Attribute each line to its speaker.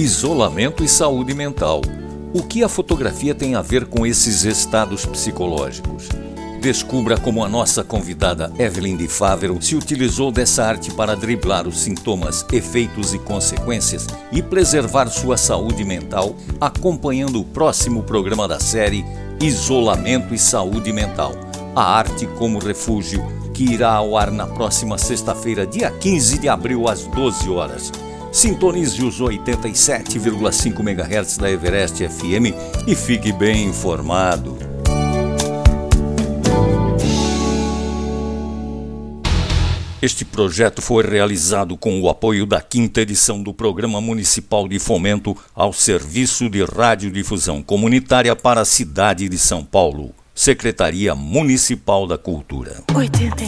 Speaker 1: Isolamento e saúde mental. O que a fotografia tem a ver com esses estados psicológicos? Descubra como a nossa convidada Evelyn de se utilizou dessa arte para driblar os sintomas, efeitos e consequências e preservar sua saúde mental, acompanhando o próximo programa da série Isolamento e Saúde Mental A Arte como Refúgio, que irá ao ar na próxima sexta-feira, dia 15 de abril, às 12 horas. Sintonize os 87,5 MHz da Everest FM e fique bem informado. Este projeto foi realizado com o apoio da quinta edição do Programa Municipal de Fomento ao Serviço de Radiodifusão Comunitária para a cidade de São Paulo, Secretaria Municipal da Cultura. 87